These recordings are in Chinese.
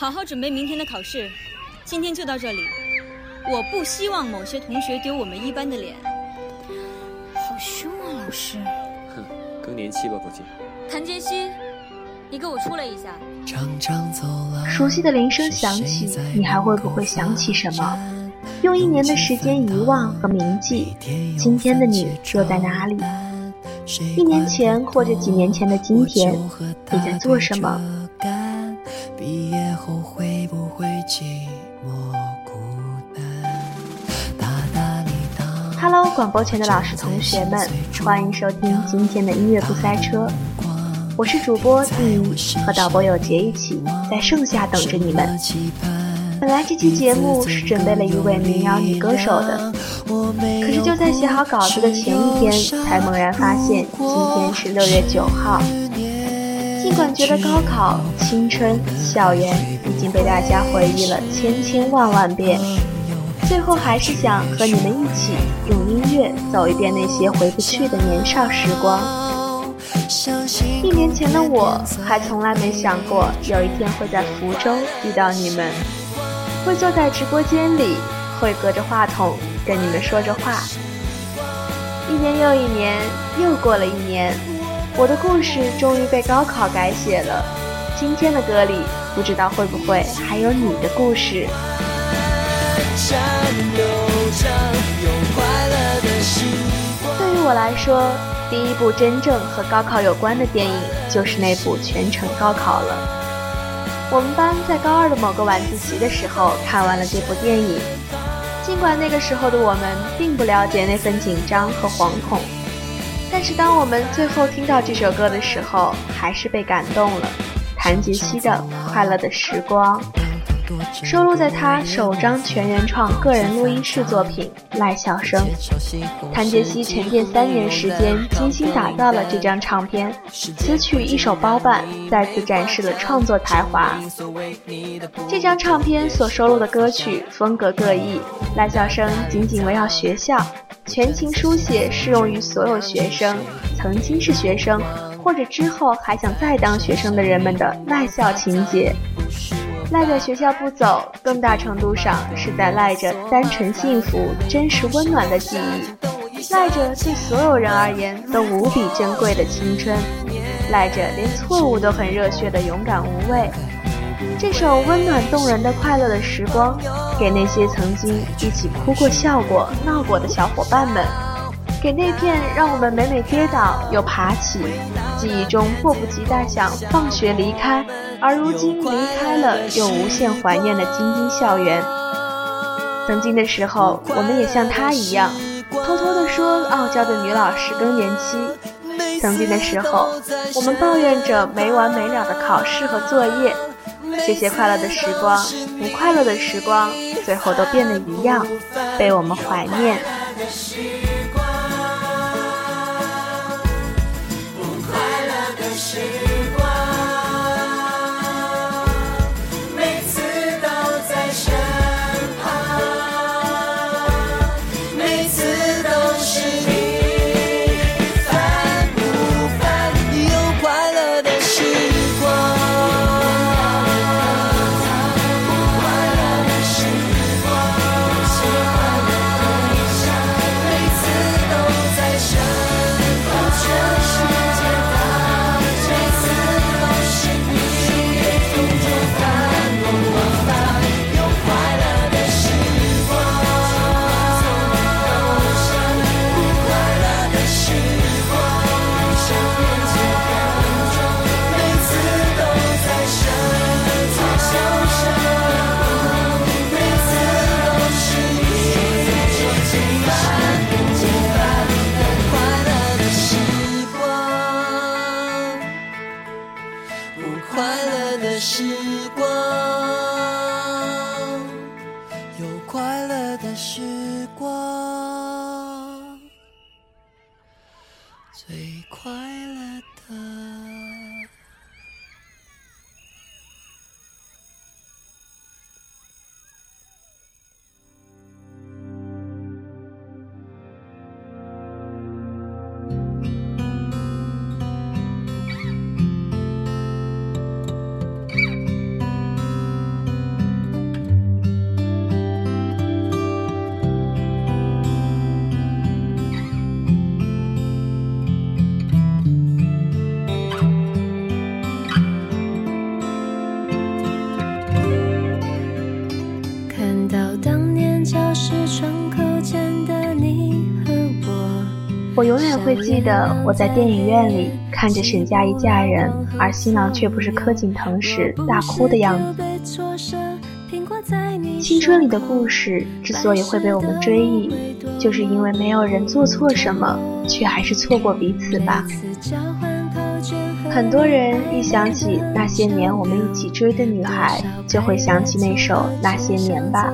好好准备明天的考试。今天就到这里。我不希望某些同学丢我们一班的脸。好凶啊，老师！哼，更年期吧，估计。谭杰希，你给我出来一下。熟悉的铃声响起，你还会不会想起什么？用一年的时间遗忘和铭记，今天的你又在哪里？一年前或者几年前的今天，你在做什么？Hello，广播前的老师同学们，欢迎收听今天的音乐不塞车。我是主播丁怡，和导播有杰一起在盛夏等着你们。本来这期节目是准备了一位民谣女歌手的，可是就在写好稿子的前一天，才猛然发现今天是六月九号。尽管觉得高考、青春、校园已经被大家回忆了千千万万遍，最后还是想和你们一起用音乐走一遍那些回不去的年少时光。一年前的我还从来没想过有一天会在福州遇到你们。会坐在直播间里，会隔着话筒跟你们说着话。一年又一年，又过了一年，我的故事终于被高考改写了。今天的歌里，不知道会不会还有你的故事。对于我来说，第一部真正和高考有关的电影，就是那部《全程高考》了。我们班在高二的某个晚自习的时候看完了这部电影，尽管那个时候的我们并不了解那份紧张和惶恐，但是当我们最后听到这首歌的时候，还是被感动了。谭杰希的《快乐的时光》。收录在他首张全原创个人录音室作品《赖笑生》。谭杰希沉淀三年时间，精心打造了这张唱片，词曲一手包办，再次展示了创作才华。这张唱片所收录的歌曲风格各异，《赖笑生》紧紧围绕学校，全情书写适用于所有学生，曾经是学生，或者之后还想再当学生的人们的赖笑情节。赖在学校不走，更大程度上是在赖着单纯幸福、真实温暖的记忆，赖着对所有人而言都无比珍贵的青春，赖着连错误都很热血的勇敢无畏。这首温暖动人的快乐的时光，给那些曾经一起哭过、笑过、闹过的小伙伴们。给那片让我们每每跌倒又爬起，记忆中迫不及待想放学离开，而如今离开了又无限怀念的京津校园。曾经的时候，我们也像他一样，偷偷地说傲娇的女老师更年期。曾经的时候，我们抱怨着没完没了的考试和作业。这些快乐的时光，不快乐的时光，最后都变得一样，被我们怀念。快乐的时光。我永远会记得我在电影院里看着沈佳宜嫁人，而新郎却不是柯景腾时大哭的样子。青春里的故事之所以会被我们追忆，就是因为没有人做错什么，却还是错过彼此吧。很多人一想起那些年我们一起追的女孩，就会想起那首《那些年》吧。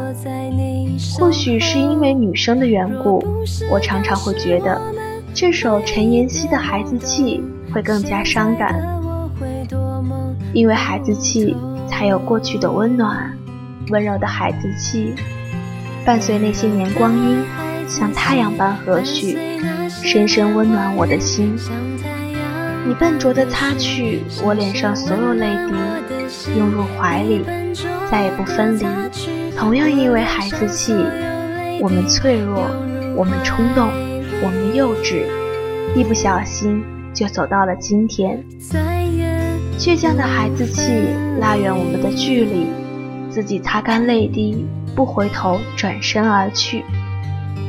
或许是因为女生的缘故，我常常会觉得这首陈妍希的《孩子气》会更加伤感，因为孩子气才有过去的温暖，温柔的孩子气，伴随那些年光阴，像太阳般和煦，深深温暖我的心。你笨拙地擦去我脸上所有泪滴，拥入怀里，再也不分离。同样因为孩子气，我们脆弱，我们冲动，我们幼稚，一不小心就走到了今天。倔强的孩子气拉远我们的距离，自己擦干泪滴，不回头，转身而去。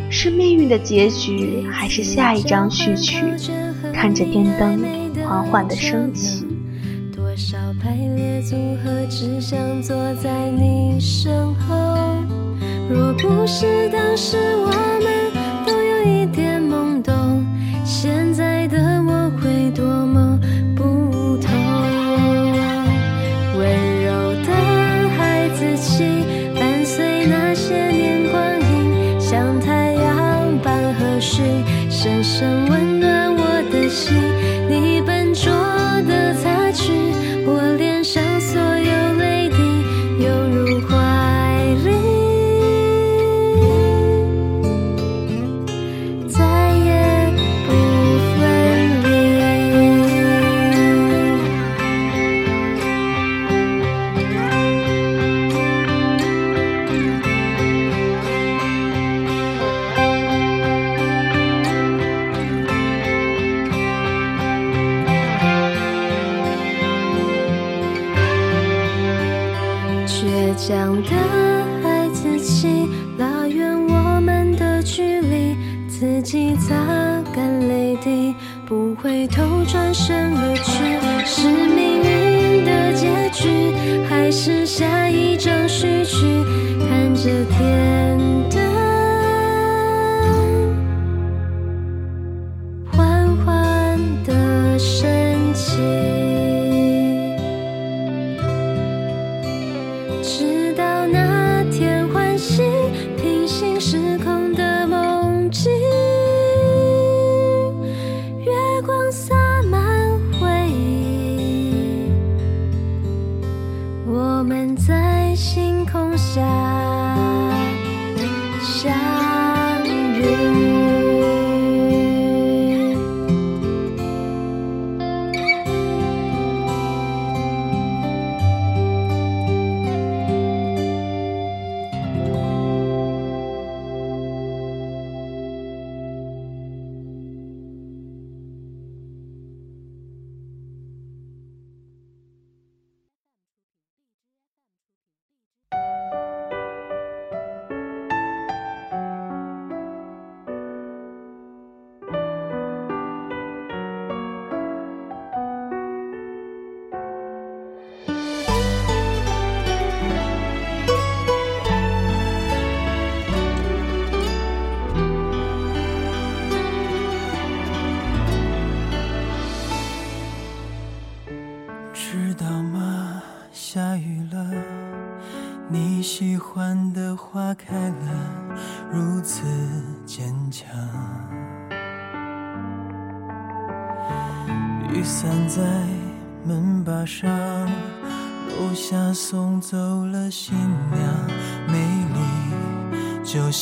是命运的结局，还是下一张序曲？看着电灯。缓缓的升起，多少排列组合，只想坐在你身后。若不是当时我们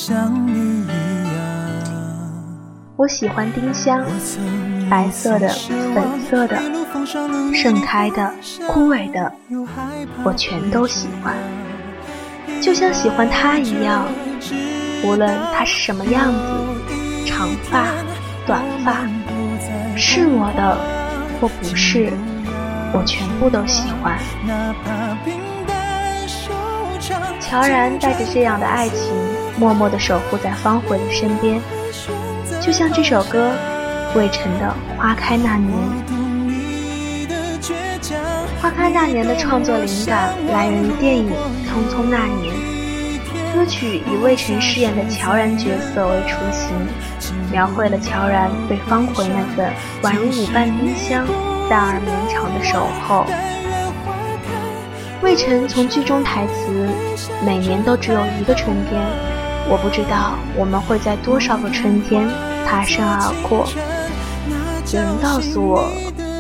像你一样。我喜欢丁香，白色的、粉色的、盛开的、枯萎的，我全都喜欢，就像喜欢他一样。无论他是什么样子，长发、短发，是我的。或不是，我全部都喜欢。乔然带着这样的爱情，默默地守护在方茴的身边，就像这首歌魏晨的《花开那年》。《花开那年》的创作灵感来源于电影《匆匆那年》，歌曲以魏晨饰演的乔然角色为雏形，描绘了乔然对方茴那份宛如舞伴丁香、淡而绵长的守候。魏晨从剧中台词“每年都只有一个春天，我不知道我们会在多少个春天擦身而过”，有人告诉我。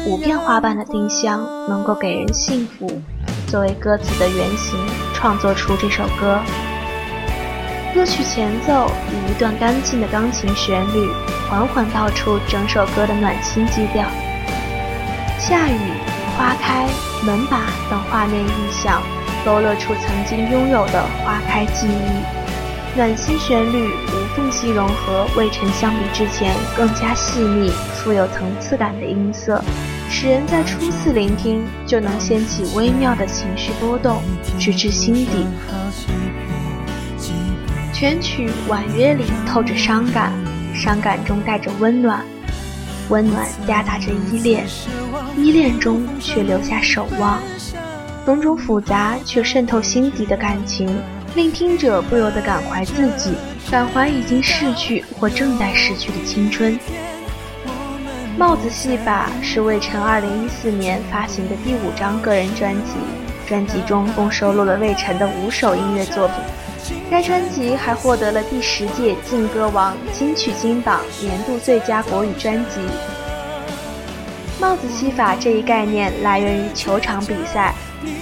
五片花瓣的丁香能够给人幸福，作为歌词的原型，创作出这首歌。歌曲前奏以一段干净的钢琴旋律，缓缓道出整首歌的暖心基调。下雨、花开、门把等画面意象，勾勒出曾经拥有的花开记忆。暖心旋律无缝隙融合，未曾相比之前更加细腻、富有层次感的音色。使人在初次聆听就能掀起微妙的情绪波动，直至心底。全曲婉约里透着伤感，伤感中带着温暖，温暖夹杂着依恋，依恋中却留下守望。种种复杂却渗透心底的感情，令听者不由得感怀自己，感怀已经逝去或正在逝去的青春。帽子戏法是魏晨2014年发行的第五张个人专辑，专辑中共收录了魏晨的五首音乐作品。该专辑还获得了第十届劲歌王金曲金榜年度最佳国语专辑。帽子戏法这一概念来源于球场比赛，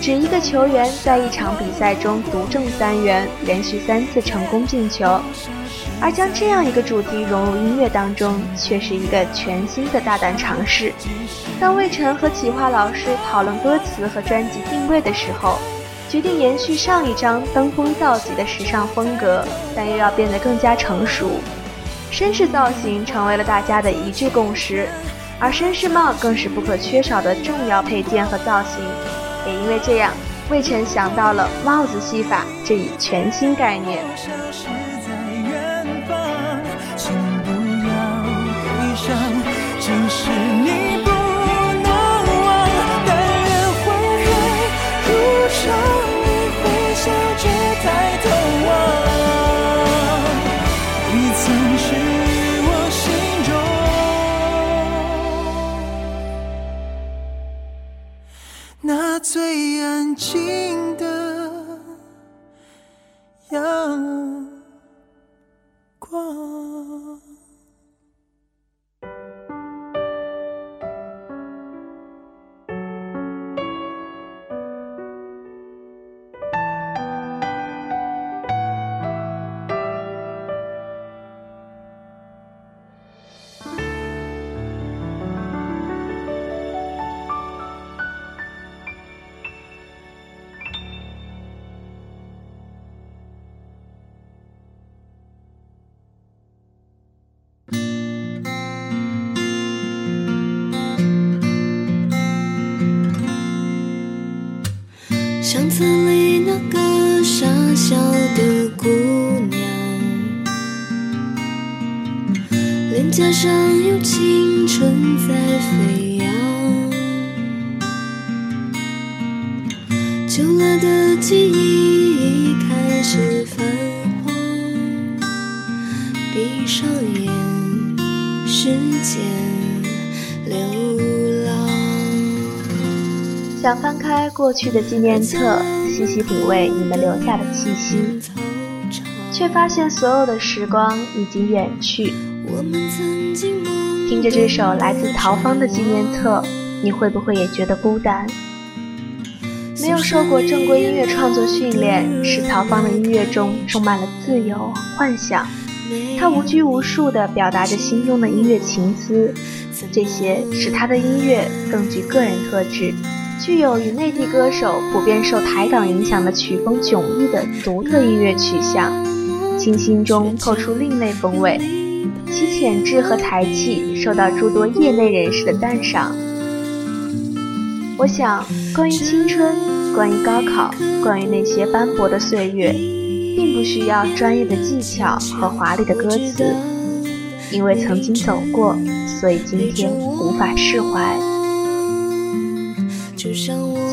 指一个球员在一场比赛中独中三元，连续三次成功进球。而将这样一个主题融入音乐当中，却是一个全新的大胆尝试。当魏晨和企划老师讨论歌词和专辑定位的时候，决定延续上一张登峰造极的时尚风格，但又要变得更加成熟。绅士造型成为了大家的一致共识，而绅士帽更是不可缺少的重要配件和造型。也因为这样，魏晨想到了帽子戏法这一全新概念。上有青春在飞扬。旧了的记忆已开始泛黄，闭上眼，时间。想翻开过去的纪念册，细细品味你们留下的气息，却发现所有的时光已经远去。听着这首来自陶芳的纪念册，你会不会也觉得孤单？没有受过正规音乐创作训练，使陶芳的音乐中充满了自由幻想。他无拘无束地表达着心中的音乐情思，这些使他的音乐更具个人特质。具有与内地歌手普遍受台港影响的曲风迥异的独特音乐取向，清新中透出另类风味，其潜质和才气受到诸多业内人士的赞赏。我想，关于青春，关于高考，关于那些斑驳的岁月，并不需要专业的技巧和华丽的歌词，因为曾经走过，所以今天无法释怀。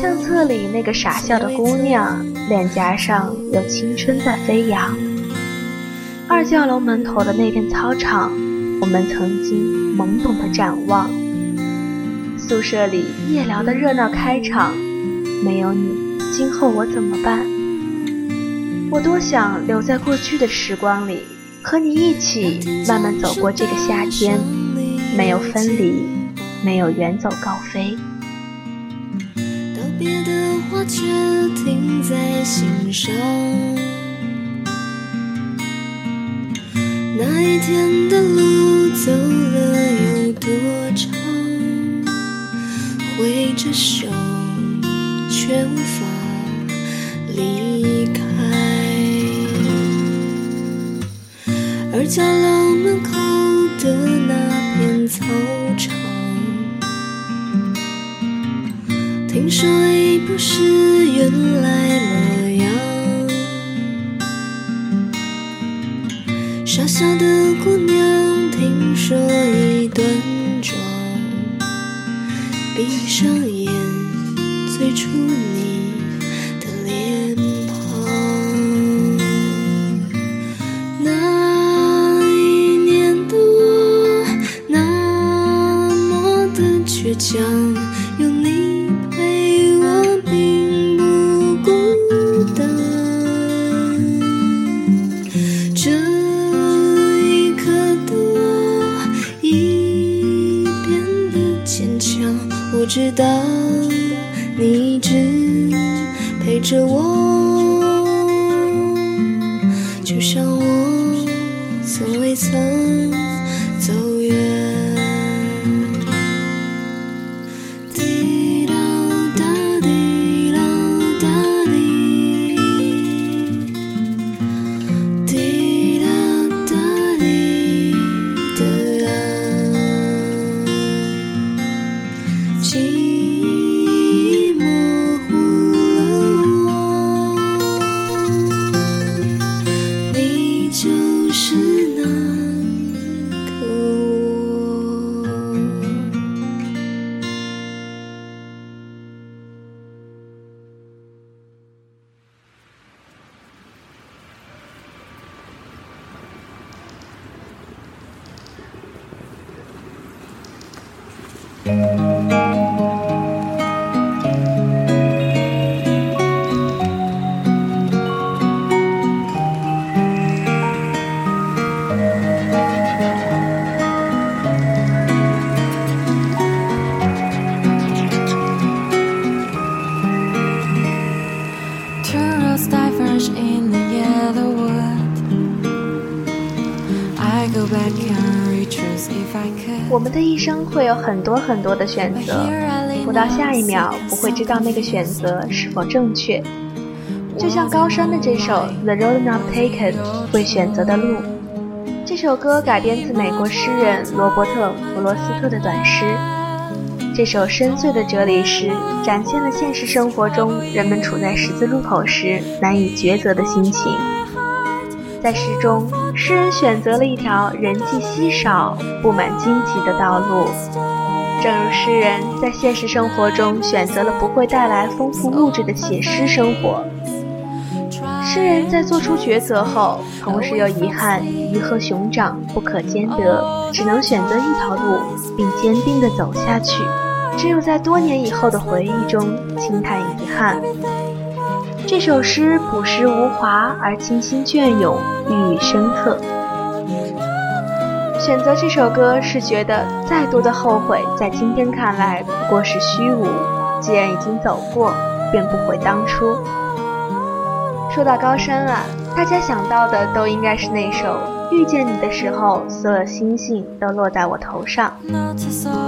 相册里那个傻笑的姑娘，脸颊上有青春在飞扬。二教楼门头的那片操场，我们曾经懵懂的展望。宿舍里夜聊的热闹开场，没有你，今后我怎么办？我多想留在过去的时光里，和你一起慢慢走过这个夏天，没有分离，没有远走高飞。道别的话却停在心上。那一天的路走了有多长？挥着手却无法离开。二家楼门口的那片操场，听说已不是原来模样。小的姑娘，听说已端庄。闭上眼，最初知道你一直陪着我，有很多很多的选择，不到下一秒不会知道那个选择是否正确。就像高山的这首《The Road Not Taken》会选择的路，这首歌改编自美国诗人罗伯特·弗罗斯特的短诗。这首深邃的哲理诗，展现了现实生活中人们处在十字路口时难以抉择的心情。在诗中，诗人选择了一条人迹稀少、布满荆棘的道路，正如诗人在现实生活中选择了不会带来丰富物质的写诗生活。诗人在做出抉择后，同时又遗憾鱼和熊掌不可兼得，只能选择一条路，并坚定地走下去。只有在多年以后的回忆中轻叹遗憾。这首诗朴实无华而清新隽永，寓意深刻。选择这首歌是觉得再多的后悔，在今天看来不过是虚无。既然已经走过，便不悔当初。说到高山啊，大家想到的都应该是那首《遇见你的时候，所有星星都落在我头上》，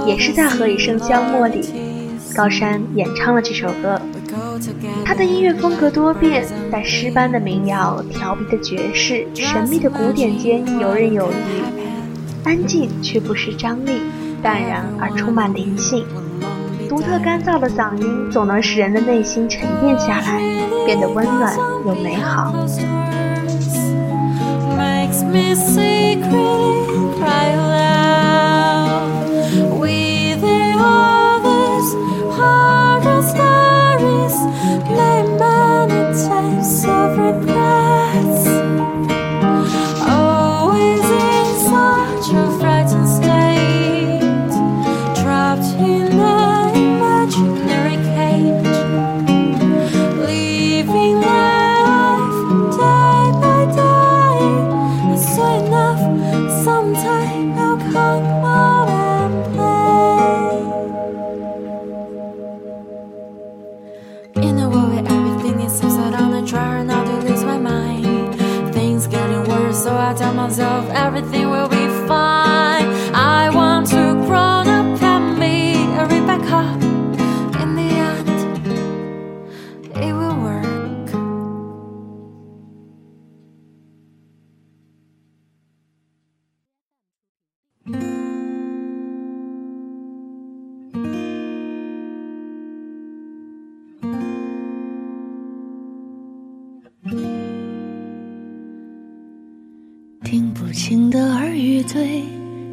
也是在《何以笙箫默》里，高山演唱了这首歌。他的音乐风格多变，在诗般的民谣、调皮的爵士、神秘的古典间游刃有余，安静却不失张力，淡然而充满灵性。独特干燥的嗓音总能使人的内心沉淀下来，变得温暖又美好。Makes me secret cry aloud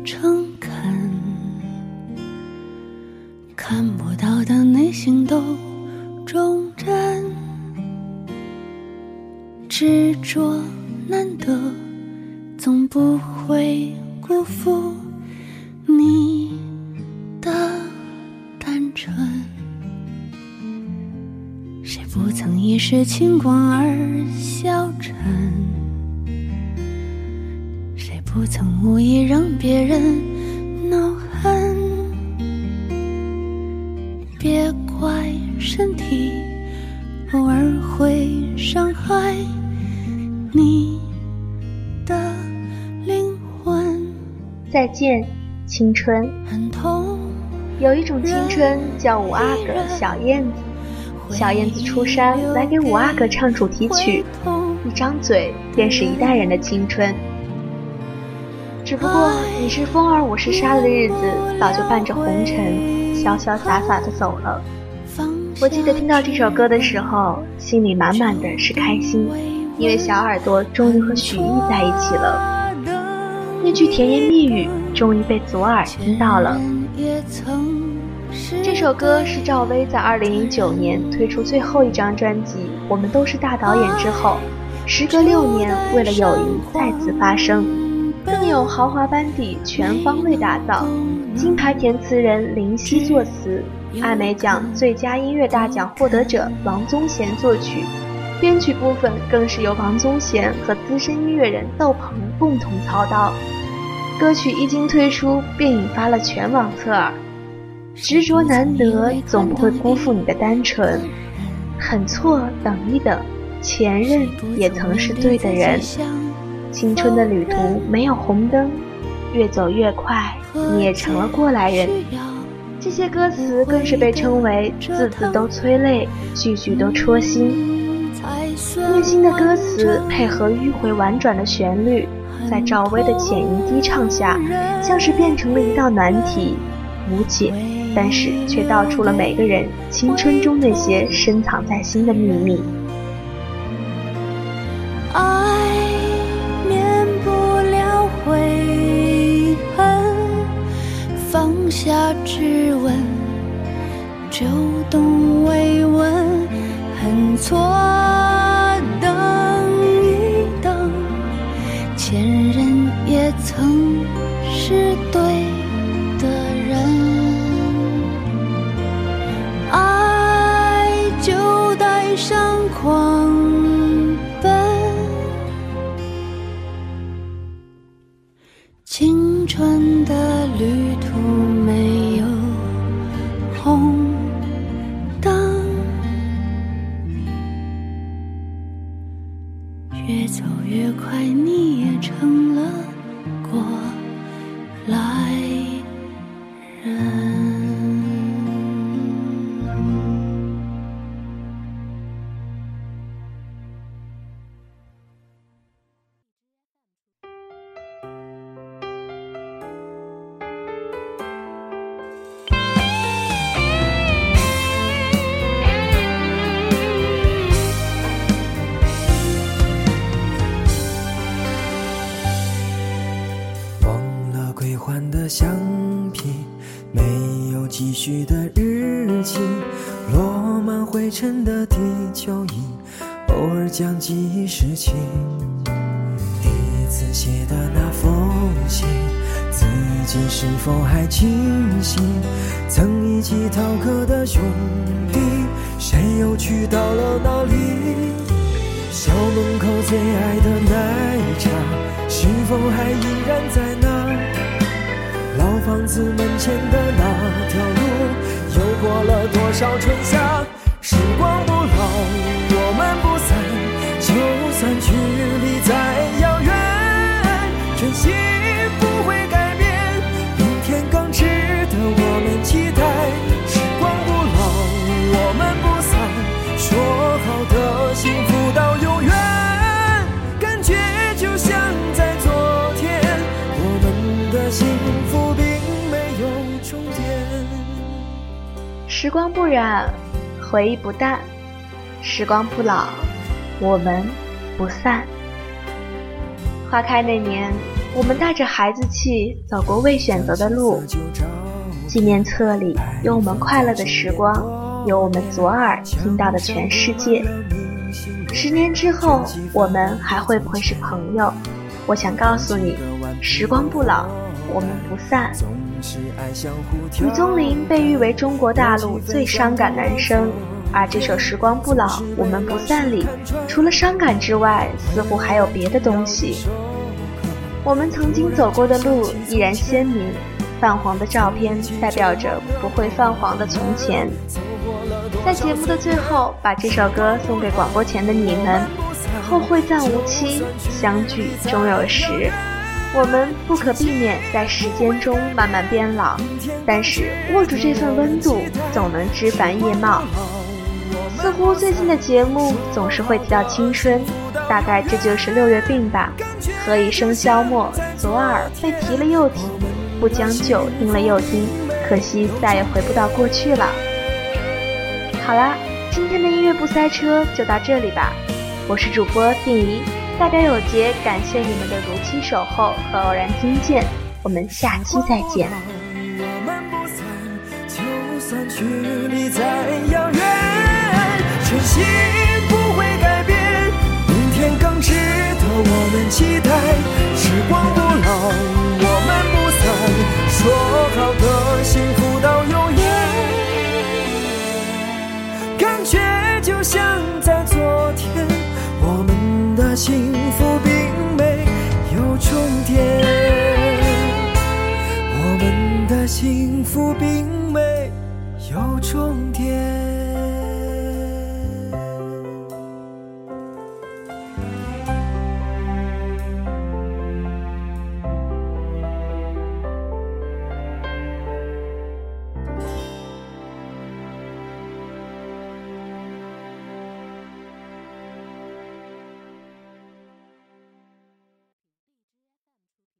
诚恳，看不到的内心都忠贞，执着难得，总不会辜负你的单纯。谁不曾一时轻狂而消沉？不曾无意让别人恼恨？别怪身体偶尔会伤害你的灵魂，再见，青春。很痛。有一种青春叫五阿哥小燕子，小燕子出山来给五阿哥唱主题曲，一张嘴便是一代人的青春。只不过你是风儿，我是沙的日子，早就伴着红尘，潇潇洒洒的走了。我记得听到这首歌的时候，心里满满的是开心，因为小耳朵终于和许艺在一起了。那句甜言蜜语终于被左耳听到了。这首歌是赵薇在2009年推出最后一张专辑《我们都是大导演》之后，时隔六年为了友谊再次发声，更有豪华班底全方位打造，金牌填词人林夕作词，艾美奖最佳音乐大奖获得者王宗贤作曲，编曲部分更是由王宗贤和资深音乐人窦鹏共同操刀。歌曲一经推出，便引发了全网侧耳。执着难得，总不会辜负你的单纯。很错，等一等，前任也曾是对的人。青春的旅途没有红灯，越走越快，你也成了过来人。这些歌词更是被称为字字都催泪，句句都戳心。虐心的歌词配合迂回婉转的旋律，在赵薇的浅吟低唱下，像是变成了一道难题，无解。但是却道出了每个人青春中那些深藏在心的秘密。就懂慰问，很错，等一等，前任也曾是对是否还清醒？曾一起逃课的兄弟，谁又去到了哪里？校门口最爱的奶茶，是否还依然在那？老房子门前的那条路，又过了多少春夏？时光不染，回忆不淡；时光不老，我们不散。花开那年，我们带着孩子气走过未选择的路。纪念册里有我们快乐的时光，有我们左耳听到的全世界。十年之后，我们还会不会是朋友？我想告诉你，时光不老，我们不散。吕宗林被誉为中国大陆最伤感男声，而这首《时光不老，我们不散》里，除了伤感之外，似乎还有别的东西。我们曾经走过的路依然鲜明，泛黄的照片代表着不会泛黄的从前。在节目的最后，把这首歌送给广播前的你们。后会暂无期，相聚终有时。我们不可避免在时间中慢慢变老，但是握住这份温度，总能枝繁叶茂。似乎最近的节目总是会提到青春，大概这就是六月病吧。何以笙箫默，左耳被提了又提，不将就听了又听，可惜再也回不到过去了。好啦，今天的音乐不塞车就到这里吧。我是主播定怡，大家有节感谢你们的如期守候和偶然听见，我们下期再见。